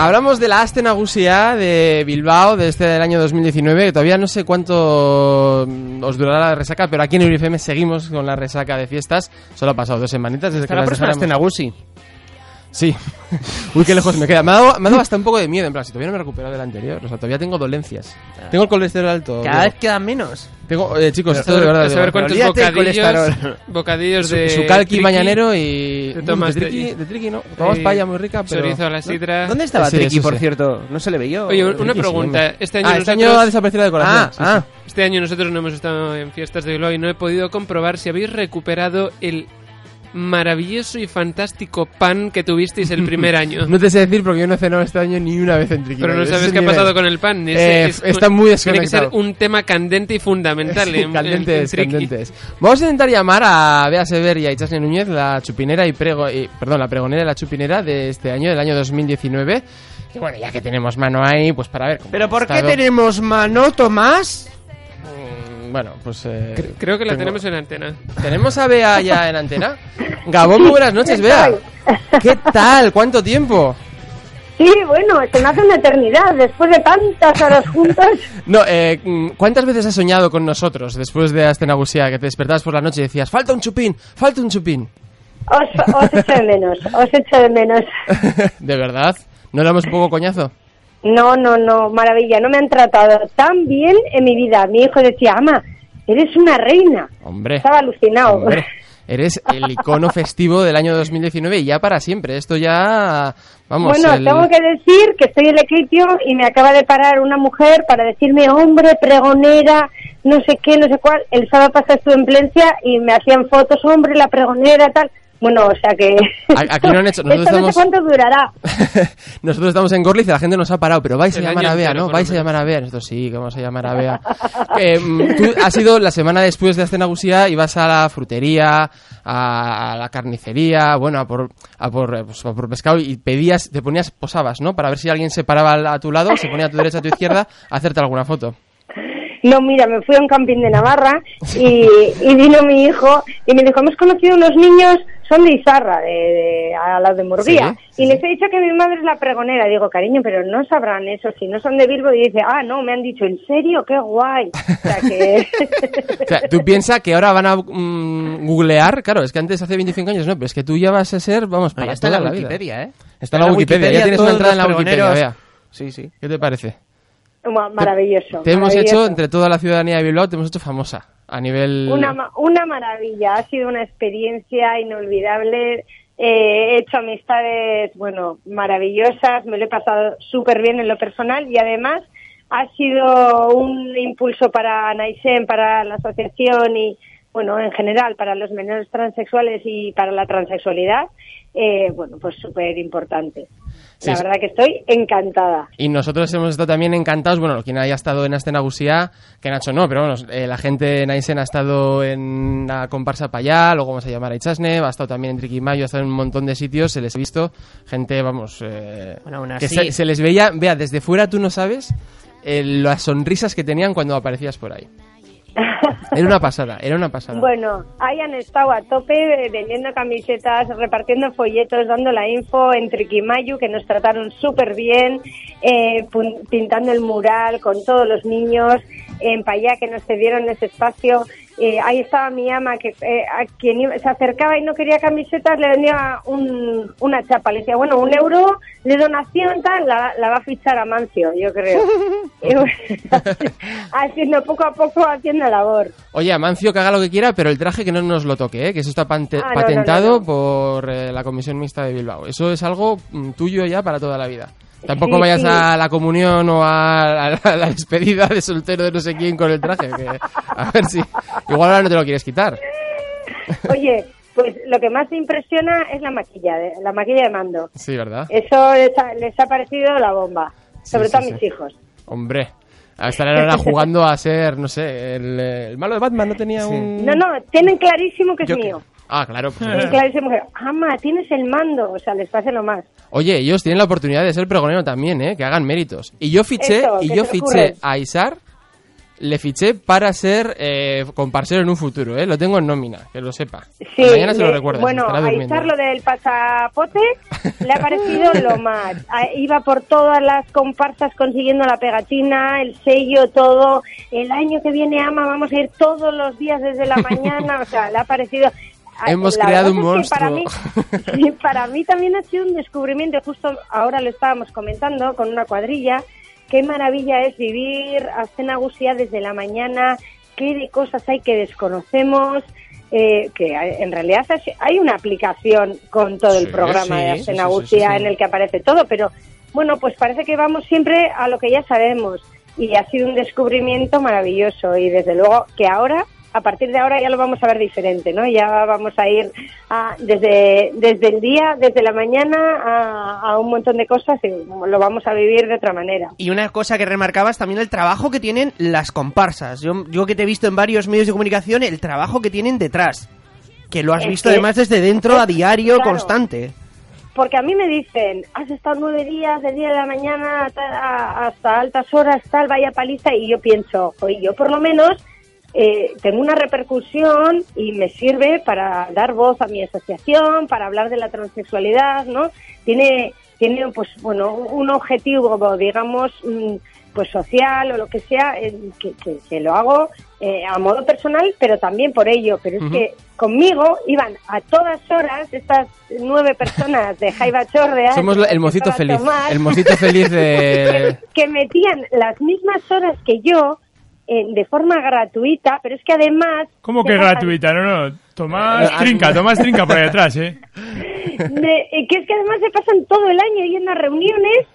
Hablamos de la Aste Nagusia de Bilbao de este del año 2019, que todavía no sé cuánto mm, os durará la resaca, pero aquí en UFM seguimos con la resaca de fiestas. Solo ha pasado dos semanitas desde que la las próxima dejáramos. es Tenagusi. Sí. Uy, qué lejos me queda. Me ha, dado, me ha dado hasta un poco de miedo, en plan, si todavía no me he recuperado del anterior. O sea, todavía tengo dolencias. Tengo el colesterol alto. Cada vez quedan menos. Tengo, eh, chicos, esto Pero de verdad. a de saber cuántos bocadillos, bocadillos Su, de su calqui triqui, mañanero y... Te tomas de triqui, de- de triqui, no. Tomamos eh, paella muy rica, pero... Chorizo a la sidra. ¿Dónde estaba Sí, Triki, eso por sí. cierto? No se le veía. Oye, una Triqui, pregunta. Este año Ah, este nosotros- año ha desaparecido la decoración. Ah, Sí, sí. ah. Este año nosotros no hemos estado en fiestas de Bilbao y no he podido comprobar si habéis recuperado el maravilloso y fantástico pan que tuvisteis el primer año. No te sé decir porque yo no he cenado este año ni una vez en triqui. Pero no sabes es qué ha pasado con el pan. Eh, está muy Tiene que ser desconectado. un tema candente y fundamental. Sí, en- en- candentes, en candentes. Vamos a intentar llamar a Bea Sever y a Ichasne Núñez, la chupinera y prego, y- perdón, la pregonera y la chupinera de este año, del año 2019. Y bueno, ya que tenemos mano ahí, pues para ver cómo ¿Pero por qué tenemos mano, Tomás? Bueno, pues... eh, Cre- Creo que la tengo- tenemos en antena. ¿Tenemos a Bea ya en antena? Gabón, muy buenas noches, Bea. ¿Qué tal? ¿Cuánto tiempo? Sí, bueno, se me hace una eternidad después de tantas horas juntas. No, eh, ¿cuántas veces has soñado con nosotros después de Astenagusia que te despertabas por la noche y decías, falta un chupín, falta un chupín? Os, os echo de menos, os echo de menos. ¿De verdad? ¿No éramos un poco coñazo? No, no, no, maravilla, no me han tratado tan bien en mi vida. Mi hijo decía, ama, eres una reina. Hombre. Estaba alucinado. Hombre, eres el icono festivo del año 2019 y ya para siempre. Esto ya, vamos, bueno, el- tengo que decir que estoy en el y me acaba de parar una mujer para decirme, hombre, pregonera, no sé qué, no sé cuál. El sábado pasado estuve en Plencia y me hacían fotos, hombre, la pregonera, tal. Bueno, o sea que... Aquí no han hecho- nosotros esto no estamos- sé cuánto durará. Nosotros estamos en Gorliz y la gente nos ha parado, pero vais a llamar a Bea, ¿no? Vais a llamar a Bea. Nosotros sí, que vamos a llamar a Bea. Eh, tú has ido la semana después de Astenagusía, ibas a la frutería, a, la carnicería, bueno, a por, a por, eh, pues, a por pescado y pedías, te ponías, posabas, ¿no? Para ver si alguien se paraba a tu lado, se ponía a tu derecha, a tu izquierda, a hacerte alguna foto. No, mira, me fui a un camping de Navarra y, y vino mi hijo y me dijo, hemos conocido unos niños, son de Izarra, de, de- a los de Murguía. Sí, sí, y les he dicho que mi madre es la pregonera. Digo, cariño, pero no sabrán eso, si no son de Bilbo. Y dice, ah, no, me han dicho, ¿en serio? ¡Qué guay! O sea que... O sea, tú piensas que ahora van a mm, googlear, claro, es que antes hace 25 años no, pero es que tú ya vas a ser, vamos, para está en toda la la vida. Wikipedia, ¿eh? Está en la Wikipedia, ya tienes una entrada en la Wikipedia, vea. Sí, sí. ¿Qué te parece? Ma- Maravilloso. Te hemos maravilloso. hecho, entre toda la ciudadanía de Bilbao, te hemos hecho famosa a nivel... Una, una maravilla, ha sido una experiencia inolvidable. Eh, he hecho amistades, bueno, maravillosas, me lo he pasado súper bien en lo personal y además ha sido un impulso para Naisen, para la asociación y, bueno, en general para los menores transexuales y para la transexualidad, eh, bueno, pues súper importante. Sí, la verdad que estoy encantada. Y nosotros hemos estado también encantados, bueno, quien haya estado en Astenagusía, que Nacho no, pero bueno, eh, la gente de Naisen ha estado en la comparsa Payá, luego vamos a llamar a Ichasne, ha estado también en Triquimayo, ha estado en un montón de sitios, se les ha visto gente, vamos, eh, Bueno, aún que se, se les veía, vea, desde fuera tú no sabes eh, las sonrisas que tenían cuando aparecías por ahí. Era una pasada, era una pasada. Bueno, ahí han estado a tope eh, vendiendo camisetas, repartiendo folletos, dando la info en Triquimayu, que nos trataron súper bien, eh, pintando el mural con todos los niños, en Payá, que nos cedieron ese espacio. Eh, ahí estaba mi ama, que eh, a quien iba- se acercaba y no quería camisetas, le vendía un- una chapa. Le decía, bueno, un euro de donación, tal, la, la va a fichar a Mancio, yo creo. Y bueno, haciendo poco a poco, haciendo labor. Oye, Amancio que haga lo que quiera, pero el traje que no nos lo toque, ¿eh? que eso está pante- Ah, no, no, patentado no, no. por eh, la Comisión Mixta de Bilbao. Eso es algo mm, tuyo ya para toda la vida. Tampoco Sí, vayas sí. a la comunión o a, a la- a la despedida de soltero de no sé quién con el traje. que- a ver si. Igual ahora no te lo quieres quitar. Oye, pues lo que más me impresiona es la maquilla, de, la maquilla de mando. Sí, ¿verdad? Eso les ha, les ha parecido la bomba, sobre Sí, todo sí, a mis sí. hijos. Hombre. A estar ahora jugando a ser, no sé, el, el malo de Batman no tenía Sí. un. No, no, tienen clarísimo que es que- mío. Ah, claro. pues Tienen clarísimo que, ama, tienes el mando, o sea, les pase lo más. Oye, ellos tienen la oportunidad de ser pregonero también, ¿eh? Que hagan méritos. Y yo fiché, Eso, y yo fiché a Isar, le fiché para ser eh, comparsero en un futuro, ¿eh? Lo tengo en nómina, que lo sepa. Sí, Mañana se lo recuerdas, Bueno, a. Izar lo del pasapote le ha parecido lo más. Ah, Iba por todas las comparsas consiguiendo la pegatina, el sello, todo. El año que viene, Ama, vamos a ir todos los días desde la mañana. O sea, le ha parecido... Hemos la creado un es que Para mí, monstruo. para mí también ha sido un descubrimiento. Justo ahora lo estábamos comentando con una cuadrilla. Qué maravilla es vivir a Gusía desde la mañana. Qué de cosas hay que desconocemos. eh, que en realidad hay una aplicación con todo el Sí, programa sí, de sí, sí, Asena sí, Gusía sí, sí. en el que aparece todo, pero bueno, pues parece que vamos siempre a lo que ya sabemos y ha sido un descubrimiento maravilloso y desde luego que ahora, a partir de ahora ya lo vamos a ver diferente, ¿no? Ya vamos a ir a- desde, desde el día, desde la mañana a, a un montón de cosas y lo vamos a vivir de otra manera. Y una cosa que remarcabas también el trabajo que tienen las comparsas. Yo, yo que te he visto en varios medios de comunicación, el trabajo que tienen detrás. Que lo has Es visto que- además desde dentro a diario, Claro. constante. Porque a mí me dicen, has estado nueve días, de día de la mañana hasta altas horas, tal, vaya paliza, y yo pienso, oye, yo por lo menos eh, tengo una repercusión y me sirve para dar voz a mi asociación, para hablar de la transexualidad, ¿no? Tiene, tiene pues, bueno, un objetivo, digamos, mm, pues social o lo que sea, eh, que, que- que lo hago eh, a modo personal, pero también por ello. Pero es que conmigo iban a todas horas estas nueve personas de Jaiba Chorrea. Somos el mocito feliz. El mocito feliz de. que metían las mismas horas que yo eh, de forma gratuita, pero es que además... ¿Cómo que gratuita? No, no. Tomás Eh, trinca, Tomás trinca por ahí detrás, ¿eh? de- eh, que es que además se pasan todo el año yendo a reuniones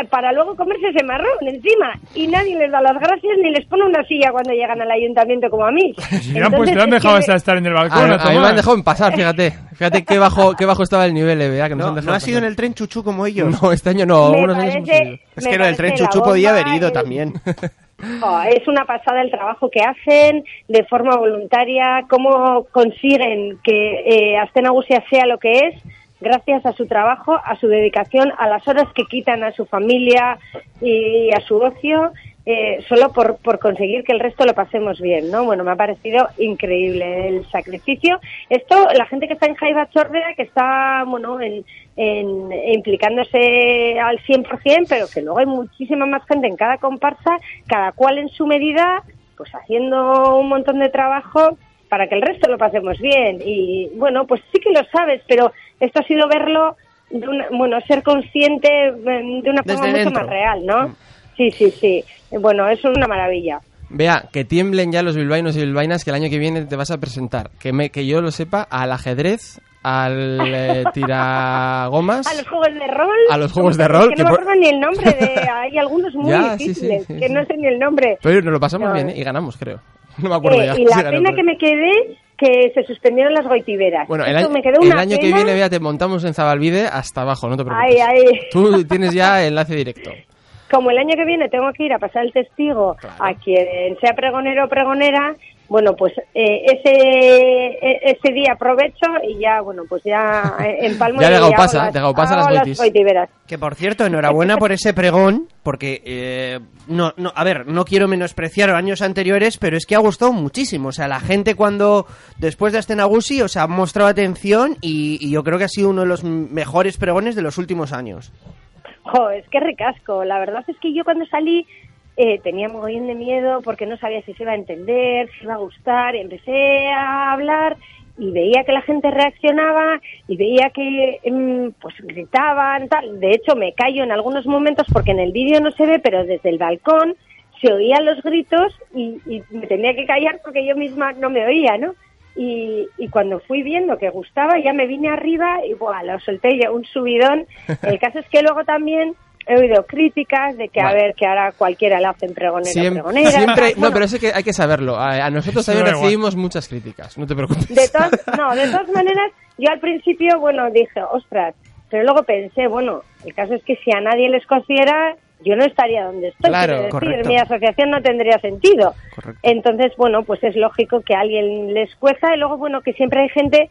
eh, para luego comerse ese marrón encima y nadie les da las gracias ni les pone una silla cuando llegan al ayuntamiento como a mí. Si pues han es dejado que hasta me- estar en el balcón, a a mí me han dejado en pasar, fíjate. Fíjate qué bajo, qué bajo estaba el nivel, eh, vea, que nos No, han no dejado ha sido en el tren chuchu como ellos. No, este año no, años hemos parece- ido. es que lo del tren chuchu podía haber ido el- también. Oh, es una pasada el trabajo que hacen de forma voluntaria, cómo consiguen que eh, Astena Gusia sea lo que es, gracias a su trabajo, a su dedicación, a las horas que quitan a su familia y a su ocio, eh, solo por, por conseguir que el resto lo pasemos bien, ¿no? Bueno, me ha parecido increíble el sacrificio. Esto, la gente que está en Jaiba Chordea, que está, bueno, en, en- implicándose al 100%, pero que luego hay muchísima más gente en cada comparsa, cada cual en su medida, pues haciendo un montón de trabajo para que el resto lo pasemos bien. Y bueno, pues sí que lo sabes, pero esto ha sido verlo, de una- bueno, ser consciente eh, de una forma Desde mucho dentro. más real, ¿no? Sí, sí, sí. Bueno, es una maravilla. Vea, que tiemblen ya los bilbainos y bilbainas que el año que viene te vas a presentar. Que, me, que yo lo sepa, al ajedrez, al eh, tiragomas. A los juegos de rol. A los juegos de rol, Que que no me por- acuerdo ni el nombre de. Hay algunos muy Ya, difíciles sí, sí, que sí. no sé ni el nombre. Pero nos lo pasamos No. bien ¿eh? y ganamos, creo. No me acuerdo Eh, ya. y la pena que me quedé que se suspendieron las goitiberas. Bueno, el año, me quedó el una año que viene, vea, te montamos en Zabalvide hasta abajo, no te preocupes. Ay, ay. Tú tienes ya enlace directo. Como el año que viene tengo que ir a pasar el testigo a quien sea pregonero o pregonera, bueno, pues eh, ese e- ese día aprovecho y ya, bueno, pues ya eh, empalmo Ya y de hago Gaupasa, las- de Gaupasa hago las las. Que por cierto, enhorabuena por ese pregón, porque eh, no, no, a ver, no quiero menospreciar años anteriores, pero es que ha gustado muchísimo. O sea, la gente cuando después de Astenagusi, o sea, ha mostrado atención y, y yo creo que ha sido uno de los mejores pregones de los últimos años. Jo, es que ricasco. La verdad es que yo cuando salí eh, tenía mogollón de miedo porque no sabía si se iba a entender, si iba a gustar. Empecé a hablar y veía que la gente reaccionaba y veía que mm, pues gritaban, tal. De hecho, me callo en algunos momentos porque en el vídeo no se ve, pero desde el balcón se oían los gritos y, y me tenía que callar porque yo misma no me oía, ¿no? Y, y cuando fui viendo que gustaba, ya me vine arriba y buah, lo solté ya un subidón. El caso es que luego también he oído críticas de que a Vale. ver, que ahora cualquiera le hacen pregonera, Siempre, pregonera. siempre- no, Bueno, pero eso que hay que saberlo. A, a nosotros también igual. recibimos muchas críticas, no te preocupes. De todas, no, de todas maneras, yo al principio, bueno, dije, ostras, pero luego pensé, bueno, el caso es que si a nadie les considera, yo no estaría donde estoy. Claro, decir, correcto. mi asociación no tendría sentido. Correcto. Entonces, bueno, pues es lógico que a alguien les cueza y luego, bueno, que siempre hay gente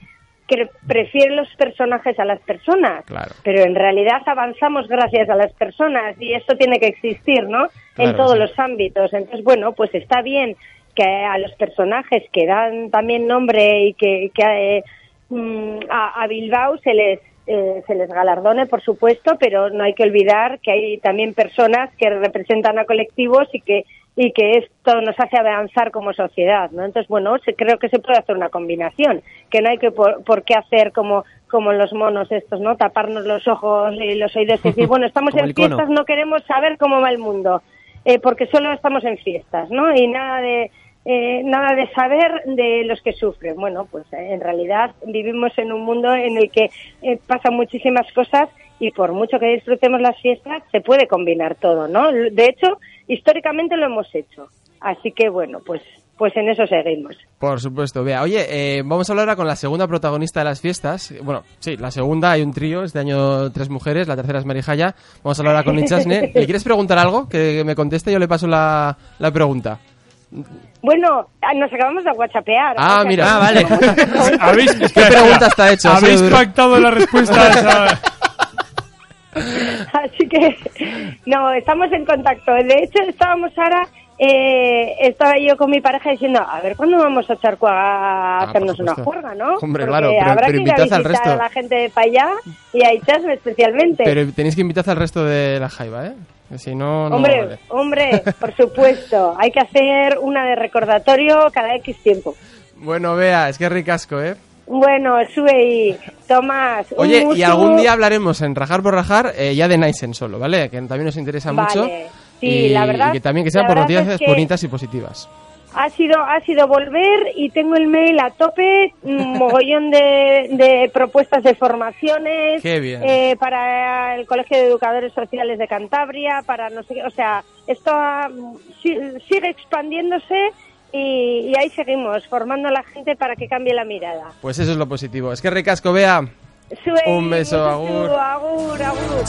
que prefiere los personajes a las personas. Claro. Pero en realidad avanzamos gracias a las personas y esto tiene que existir, ¿no? Claro, en todos sí. los ámbitos. Entonces, bueno, pues está bien que a los personajes que dan también nombre y que, que eh, mm, a, a Bilbao se les eh, se les galardone, por supuesto, pero no hay que olvidar que hay también personas que representan a colectivos y que y que esto nos hace avanzar como sociedad, ¿no? Entonces, bueno, creo que se puede hacer una combinación, que no hay que por, por qué hacer como como los monos estos, ¿no? Taparnos los ojos y los oídos y decir, bueno, estamos en fiestas, no queremos saber cómo va el mundo, eh, porque solo estamos en fiestas, ¿no? Y nada de eh, nada de saber de los que sufren. Bueno, pues eh, en realidad vivimos en un mundo en el que eh, pasan muchísimas cosas y por mucho que disfrutemos las fiestas, se puede combinar todo, ¿no? De hecho, históricamente lo hemos hecho. Así que bueno, pues pues en eso seguimos. Por supuesto, vea. Oye, eh, vamos a hablar ahora con la segunda protagonista de las fiestas. Bueno, sí, la segunda, hay un trío, este año tres mujeres, la tercera es Marijaya. Vamos a hablar ahora con Ichasne. ¿Le quieres preguntar algo? Que me conteste, yo le paso la, la pregunta. Bueno, ah, nos acabamos de whatsappear. Ah, mira. Ah, vale. ¿Habéis, ¿Qué pregunta está hecha? Ha ¿Habéis pactado la respuesta a esa- Así que, no, estamos en contacto. De hecho, estábamos ahora, eh, estaba yo con mi pareja diciendo, a ver, ¿cuándo vamos a Charco a Ah, hacernos una juerga, no? Hombre, Porque claro, pero- habrá pero que ir a al resto. a la gente de para allá y a Ichasme especialmente. Pero tenéis que invitar al resto de la Jaiba, ¿eh? Si no, no hombre, vale. hombre, por supuesto, hay que hacer una de recordatorio cada X tiempo. Bueno, vea, es que es ricasco, ¿eh? Bueno, sube y Tomás. un Oye, y algún día hablaremos en Rajar por Rajar eh, ya de Naisen solo, ¿vale? Que también nos interesa Vale. mucho. Sí, y, la verdad- y que también que sean por noticias bonitas y positivas. Ha sido, ha sido volver y tengo el mail a tope, un mogollón de, de propuestas de formaciones Qué bien. eh, para el Colegio de Educadores Sociales de Cantabria, para no sé qué, o sea, esto ha- si- sigue expandiéndose y, y ahí seguimos, formando a la gente para que cambie la mirada. Pues eso es lo positivo. Es que ricasco, vea. Un beso, agur. agur, agur.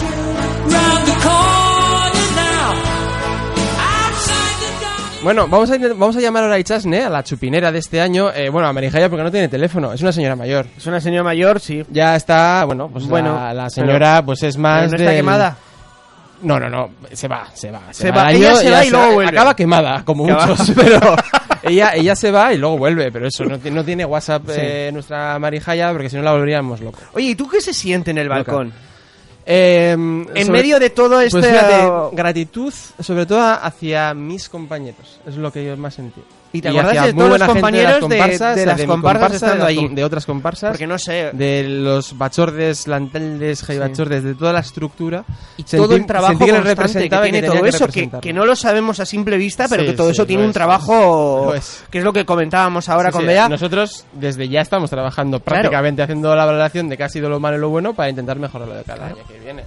Bueno, vamos a, vamos a llamar ahora a Ichasne, a la chupinera de este año. Eh, bueno, a Marijaya porque no tiene teléfono, es una señora mayor. Es una señora mayor, sí. Ya está, bueno, pues Bueno, la, la señora pues es más Pero no está del- quemada. No, no, no, se va, se va. Se, Se va, ella se va y luego vuelve. Acaba quemada, como muchos, pero ella, ella se va y luego vuelve, pero eso, no, no tiene WhatsApp Sí. eh, nuestra Marijaya porque si no la volveríamos loco. Oye, ¿y tú qué se siente en el balcón? Eh, En sobre- medio de todo este... Pues fíjate, gratitud, sobre todo hacia mis compañeros, es lo que yo más sentí. ¿Y te hacia de todos los compañeros de- comparsas, de las comparsas comparsa, de, allí? otras comparsas, Porque no sé... de los bachordes, lanteldes, jaibachordes, de toda la estructura. Y Sentí- todo el trabajo que tiene que todo eso, que, no lo sabemos a simple vista, pero Sí, que todo sí, eso lo tiene un trabajo, lo es. que es lo que comentábamos ahora Sí, con sí, Bea. Nosotros desde ya estamos trabajando prácticamente haciendo la valoración de qué ha sido lo malo y lo bueno para intentar mejorarlo de cada año que viene.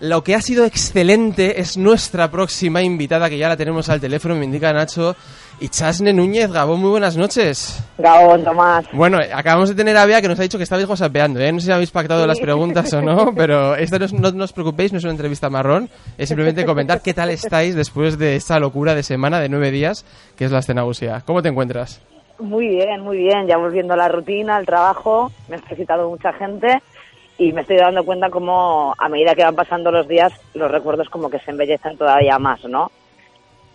Lo que ha sido excelente es nuestra próxima invitada, que ya la tenemos al teléfono, me indica Nacho, y Chasne Núñez. Gabón, muy buenas noches. Gabón, Tomás. Bueno, acabamos de tener a Bea que nos ha dicho que estabais whatsappeando, ¿eh? No sé si habéis pactado las preguntas o no, pero esta no, es- no, no os preocupéis, no es una entrevista marrón, es simplemente comentar qué tal estáis después de esta locura de semana de nueve días, que es la escenagusia. ¿Cómo te encuentras? Muy bien, muy bien. Ya volviendo a la rutina, al trabajo, me ha felicitado mucha gente y me estoy dando cuenta como a medida que van pasando los días, los recuerdos como que se embellecen todavía más, ¿no?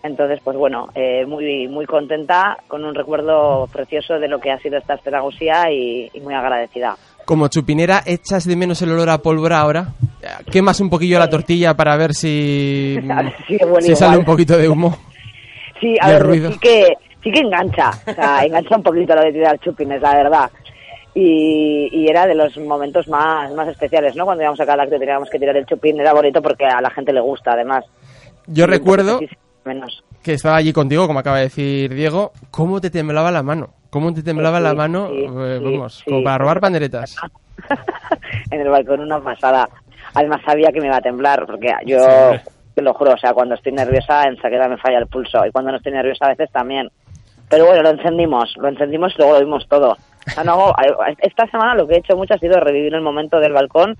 Entonces, pues bueno, eh, muy muy contenta, con un recuerdo precioso de lo que ha sido esta pedagogía y, y muy agradecida. Como chupinera, ¿echas de menos el olor a pólvora ahora? ¿Quemas un poquillo la tortilla para ver si, A ver si huele si sale un poquito de humo? Sí, a ver, ruido. sí que, sí que engancha, o sea, engancha un poquito lo de tirar chupines, la verdad. Y, y era de los momentos más, más especiales, ¿no? Cuando íbamos a cada acto y teníamos que tirar el chupín, era bonito porque a la gente le gusta, además. Yo recuerdo menos. que estaba allí contigo, como acaba de decir Diego, cómo te temblaba la mano. ¿Cómo te temblaba Sí, la mano? sí, eh, sí, vamos, como para robar panderetas. en el balcón una pasada. Además sabía que me iba a temblar, porque yo, te lo juro, o sea, cuando estoy nerviosa enseguida me falla el pulso y cuando no estoy nerviosa a veces también. Pero bueno, lo encendimos, lo encendimos y luego lo vimos todo. Sea, no, esta semana lo que he hecho mucho ha sido revivir el momento del balcón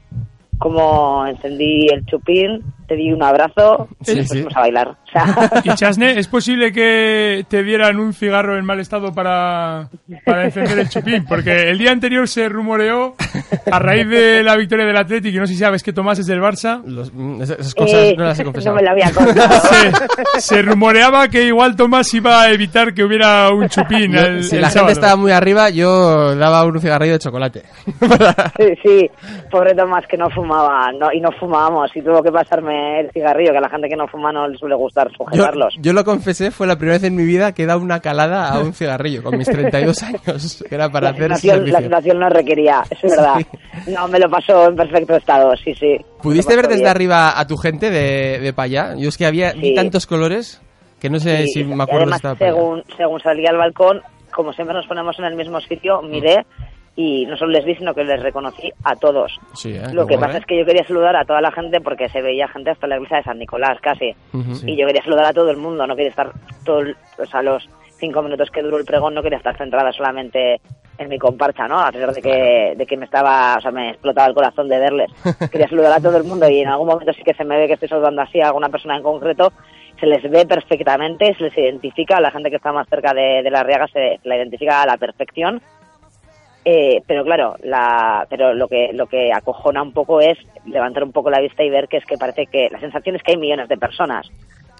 como encendí el chupín, te di un abrazo Sí, y nos sí. pusimos a bailar. O sea, Y Chasne, ¿es posible que te dieran un cigarro en mal estado para, para encender el chupín? Porque el día anterior se rumoreó, a raíz de la victoria del Atlético, y no sé si sabes que Tomás es del Barça, Los- mm, esas cosas eh, no las he no confesado. me lo había contado. se, se rumoreaba que igual Tomás iba a evitar que hubiera un chupín Yo- el, si el la sábado. gente estaba muy arriba, yo daba un cigarrillo de chocolate. Sí, sí, pobre Tomás que no fumaba no, y no fumábamos y tuvo que pasarme el cigarrillo, que a la gente que no fuma no le suele gustar sujetarlos. yo lo confesé, fue la primera vez en mi vida que he dado una calada a un cigarrillo con mis 32 años, que era para la, hacer situación, la situación no requería, es verdad. No, me lo pasó en perfecto estado, sí, sí. ¿Pudiste ver desde bien. arriba a tu gente de, de para allá? Yo es que había Sí. tantos colores que no sé Sí, si me acuerdo además, según, según salía al balcón, como siempre nos ponemos en el mismo sitio, miré y no solo les vi, sino que les reconocí a todos. Sí, eh, Lo qué que guay, pasa eh. es que yo quería saludar a toda la gente porque se veía gente hasta la iglesia de San Nicolás, casi. Y yo quería saludar a todo el mundo, no quería estar todo, el- o sea, los cinco minutos que duró el pregón, no quería estar centrada solamente en mi comparcha, ¿no? A pesar de que, de que me estaba, o sea, me explotaba el corazón de verles. Quería saludar a todo el mundo y en algún momento sí que se me ve que estoy saludando así a alguna persona en concreto, se les ve perfectamente, se les identifica, la gente que está más cerca de, de la riaga se la identifica a la perfección. Eh, pero claro, la, pero lo que lo que acojona un poco es levantar un poco la vista y ver que es que parece que la sensación es que hay millones de personas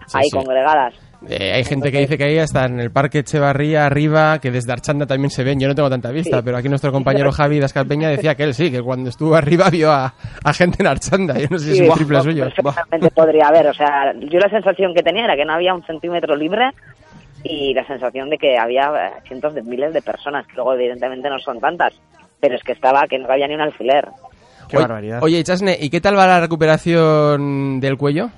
Sí, ahí sí. congregadas. Eh, hay gente que dice que ahí hasta en el parque Echevarría arriba, que desde Archanda también se ven. Yo no tengo tanta vista, Sí. pero aquí nuestro compañero Javi Dascalpeña decía que él sí, que cuando estuvo arriba vio a, a gente en Archanda. Yo no sé si es un triple buah, suyo. Perfectamente podría haber. O sea, yo la sensación que tenía era que no había un centímetro libre y la sensación de que había eh, cientos de miles de personas, que luego evidentemente no son tantas, pero es que estaba que no había ni un alfiler. Qué Oye- barbaridad. Oye, Chasne, ¿y qué tal va la recuperación del cuello?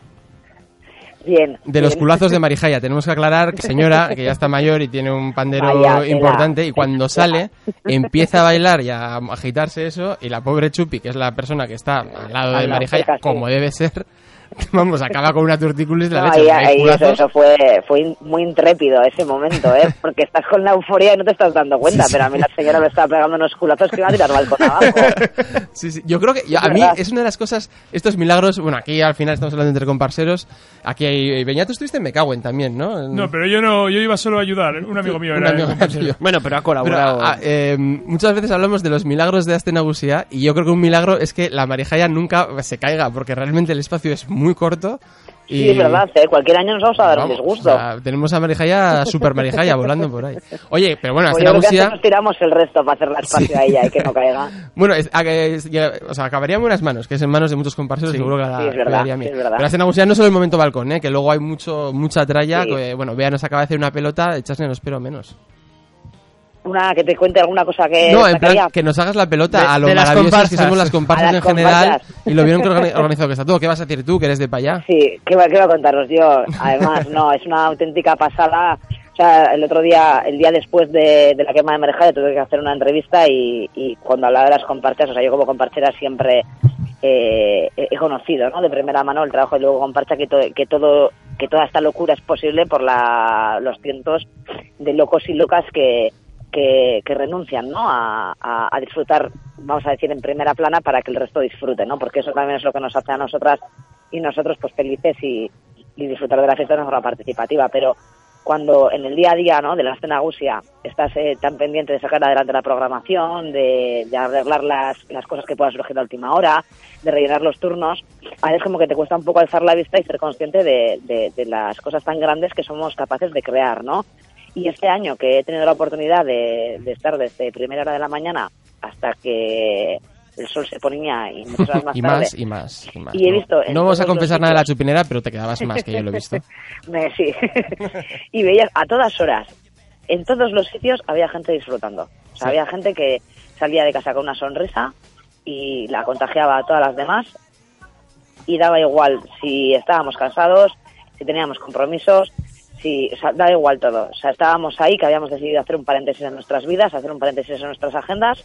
Bien. De los culazos de Marijaya. Tenemos que aclarar que señora, que ya está mayor y tiene un pandero Vaya importante, y cuando sale, empieza a bailar y a agitarse eso, y la pobre Chupi, que es la persona que está al lado de Marijaya, como debe ser, vamos, acaba con una tortícolis la No, leche. ahí- ahí eso, eso fue, fue muy intrépido ese momento, ¿eh? Porque estás con la euforia y no te estás dando cuenta, pero a mí la señora me estaba pegando unos culazos que iba a tirar balcón abajo. Sí, sí. Yo creo que yo- a mí es una de las cosas, estos milagros, bueno, aquí al final estamos hablando entre comparseros, aquí hay, Beñato estuviste en Mecagüen también, ¿no? No, pero yo no, yo iba solo a ayudar. Un amigo mío Un era. amigo tuyo. Bueno, pero ha Pero, colaborado. a- eh, muchas veces hablamos de los milagros de Astenagusia y yo creo que un milagro es que la Marijaya nunca se caiga porque realmente el espacio es muy corto y Sí, es verdad, ¿eh? Cualquier año nos vamos a dar un Vamos, disgusto. o sea, tenemos a Marijaya, super Marijaya volando por ahí. Oye, pero bueno, Pues yo creo que nos tiramos el resto para hacerle espacio Sí. a ella y que no caiga. Bueno, es- a- es- ya- o sea, acabaría en buenas manos, que es en manos de muchos comparseros, seguro que la sí, es verdad, bien. es verdad. Pero Astenagusia no solo el momento balcón, ¿eh? que luego hay mucho mucha tralla, Sí. que, bueno, Bea nos acaba de hacer una pelota, echasle no espero menos. Una que te cuente alguna cosa que No, en plan, que nos hagas la pelota De- a lo de las maravillosas que comparsas. somos las comparsas en general comparsas. y lo vieron que organi- organizado que está todo. ¿Qué vas a decir tú, que eres de para allá? Sí, ¿qué, va- qué voy a contaros yo? Además, no, es una auténtica pasada. O sea, el otro día, el día después de, de la quema de Merejaya, tuve que hacer una entrevista y, y cuando hablaba de las comparchas, o sea, yo como comparchera siempre eh, he conocido, ¿no? De primera mano el trabajo de luego comparcha que, to- que todo que toda esta locura es posible por la, los cientos de locos y locas que, que, que renuncian ¿no? a, disfrutar, vamos a decir, en primera plana para que el resto disfrute, ¿no? porque eso también es lo que nos hace a nosotras y nosotros pues felices y, y disfrutar de la fiesta de una forma participativa. Pero cuando en el día a día ¿no? de la escena gusia estás eh, tan pendiente de sacar adelante la programación, de, de arreglar las, las cosas que puedan surgir a última hora, de rellenar los turnos, a veces como que te cuesta un poco alzar la vista y ser consciente de, de- de las cosas tan grandes que somos capaces de crear, ¿no? Y este año que he tenido la oportunidad de, de estar desde primera hora de la mañana hasta que el sol se ponía y muchas horas más y tarde, más, y más, y más. Y he visto No vamos a confesar nada de la chupinera, pero te quedabas más que yo lo he visto. Me- sí. y veías a todas horas, en todos los sitios había gente disfrutando. O sea, Sí. había gente que salía de casa con una sonrisa y la contagiaba a todas las demás. Y daba igual si estábamos cansados, si teníamos compromisos, si, o sea, daba igual todo. O sea, estábamos ahí que habíamos decidido hacer un paréntesis en nuestras vidas, hacer un paréntesis en nuestras agendas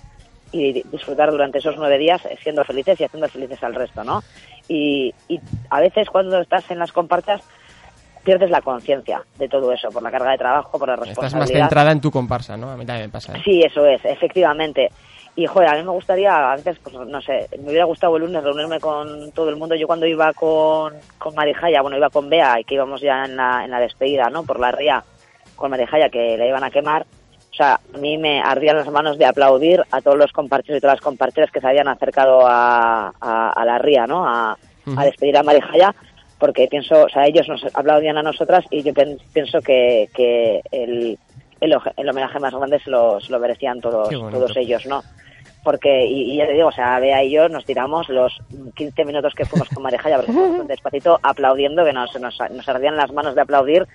y disfrutar durante esos nueve días eh, siendo felices y haciendo felices al resto, ¿no? Y, y a veces cuando estás en las compartas pierdes la conciencia de todo eso, por la carga de trabajo, por la Estás responsabilidad. más centrada en tu comparsa, ¿no? A mí también me pasa. ¿eh? Sí, eso es, efectivamente. Y joder, a mí me gustaría, a veces, pues no sé, me hubiera gustado el lunes reunirme con todo el mundo. Yo cuando iba con, con Marijaya, bueno, iba con Bea y que íbamos ya en la, en la despedida, ¿no? Por la ría con Marijaya que la iban a quemar. O sea, a mí me ardían las manos de aplaudir a todos los compartidos y todas las compartidas que se habían acercado a, a, a la ría, ¿no? A, a despedir a Marijaya porque pienso, o sea, ellos nos aplaudían a nosotras y yo pienso que, que el, el, el homenaje más grande se lo, se lo merecían todos, todos ellos, ¿no? Porque, y, y ya te digo, o sea, Bea y yo nos tiramos los 15 minutos que fuimos con porque fuimos despacito aplaudiendo, que nos, nos, nos ardían las manos de aplaudir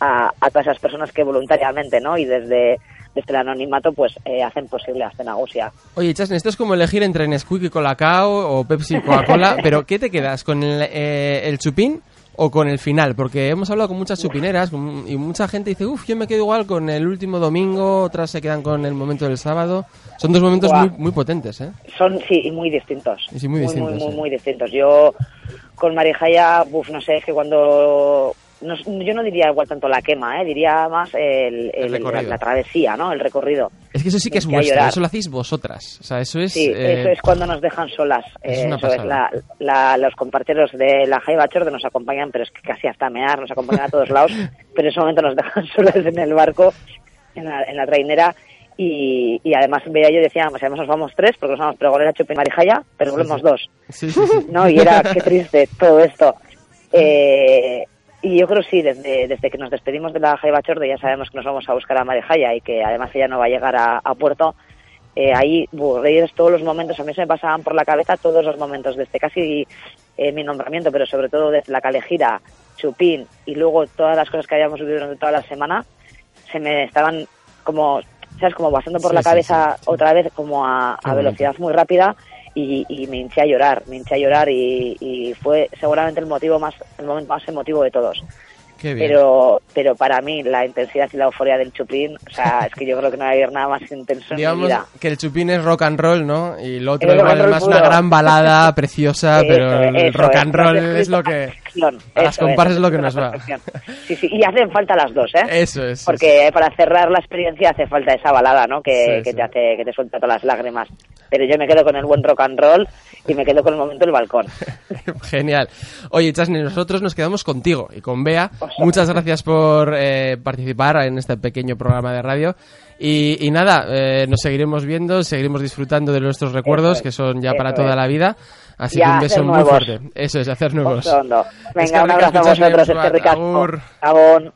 a, a todas esas personas que voluntariamente, ¿no? Y desde, desde el anonimato, pues, eh, hacen posible hasta Nagusia. Oye, Chasne, esto es como elegir entre Nesquik y Colacao o Pepsi y Coca-Cola, pero ¿qué te quedas? ¿Con el, eh, el chupín o con el final? Porque hemos hablado con muchas chupineras y mucha gente dice, uff, yo me quedo igual con el último domingo, otras se quedan con el momento del sábado. Son dos momentos muy, muy potentes, ¿eh? Son, sí, y muy distintos. Y sí, muy distintos, Muy, muy, sí. muy distintos. Yo, con Marijaya, buf, no sé, es que cuando... no- yo no diría igual tanto la quema, ¿eh? diría más el, el- la, recorrido. la travesía, ¿no? El recorrido. Es que eso sí que es Que vuestro, eso lo hacéis vosotras. O sea, eso es... Sí, eh, eso es cuando nos dejan solas. es Eh, una eso es, pasada. la, la- los compañeros de la Jaiba Chorde nos acompañan, pero es que casi hasta mear, nos acompañan a todos lados, pero en ese momento nos dejan solas en el barco, en la, en la trainera, y, y además y yo decíamos, además nos vamos tres, porque nos vamos Pregonera, Chupi y Marijaya, pero volvemos dos. Sí, sí, sí. ¿no? Y era qué triste todo esto. Eh, y yo creo sí, desde, desde que nos despedimos de la Jaiba Chorde ya sabemos que nos vamos a buscar a Marejaya y que además ella no va a llegar a, a puerto. Eh, ahí reíres todos los momentos, a mí se me pasaban por la cabeza todos los momentos, desde casi eh, mi nombramiento, pero sobre todo desde la calejira, Chupín y luego todas las cosas que habíamos vivido durante toda la semana, se me estaban como, ¿sabes? Como pasando por Sí, la cabeza sí. otra vez como a, a velocidad muy rápida y, y me hinché a llorar, me hinché a llorar y, y fue seguramente el motivo más, el momento más emotivo de todos. Pero, pero para mí la intensidad y la euforia del chupín, o sea, es que yo creo que no va a haber nada más intenso en mi Digamos vida. que el chupín es rock and roll, ¿no? Y lo otro Es más una gran balada preciosa, Eso, pero el eso rock and roll es lo que... a las comparsas es lo que nos va. Sí, sí, y hacen falta las dos, ¿eh? Eso es. Porque para cerrar la experiencia hace falta esa balada, ¿no? Que, Sí, que sí. te hace, que te suelta todas las lágrimas. Pero yo me quedo con el buen rock and roll y me quedo con el momento del balcón. Genial. Oye, Chasne, nosotros nos quedamos contigo y con Bea. Pues Muchas gracias por eh, participar en este pequeño programa de radio. Y, y nada, eh, nos seguiremos viendo, seguiremos disfrutando de nuestros recuerdos, es, que son ya para toda la vida. Así que un beso muy nuevos. fuerte. Eso es, hacer nuevos. Oso ondo. Es que Venga, un abrazo a vosotros, Agur.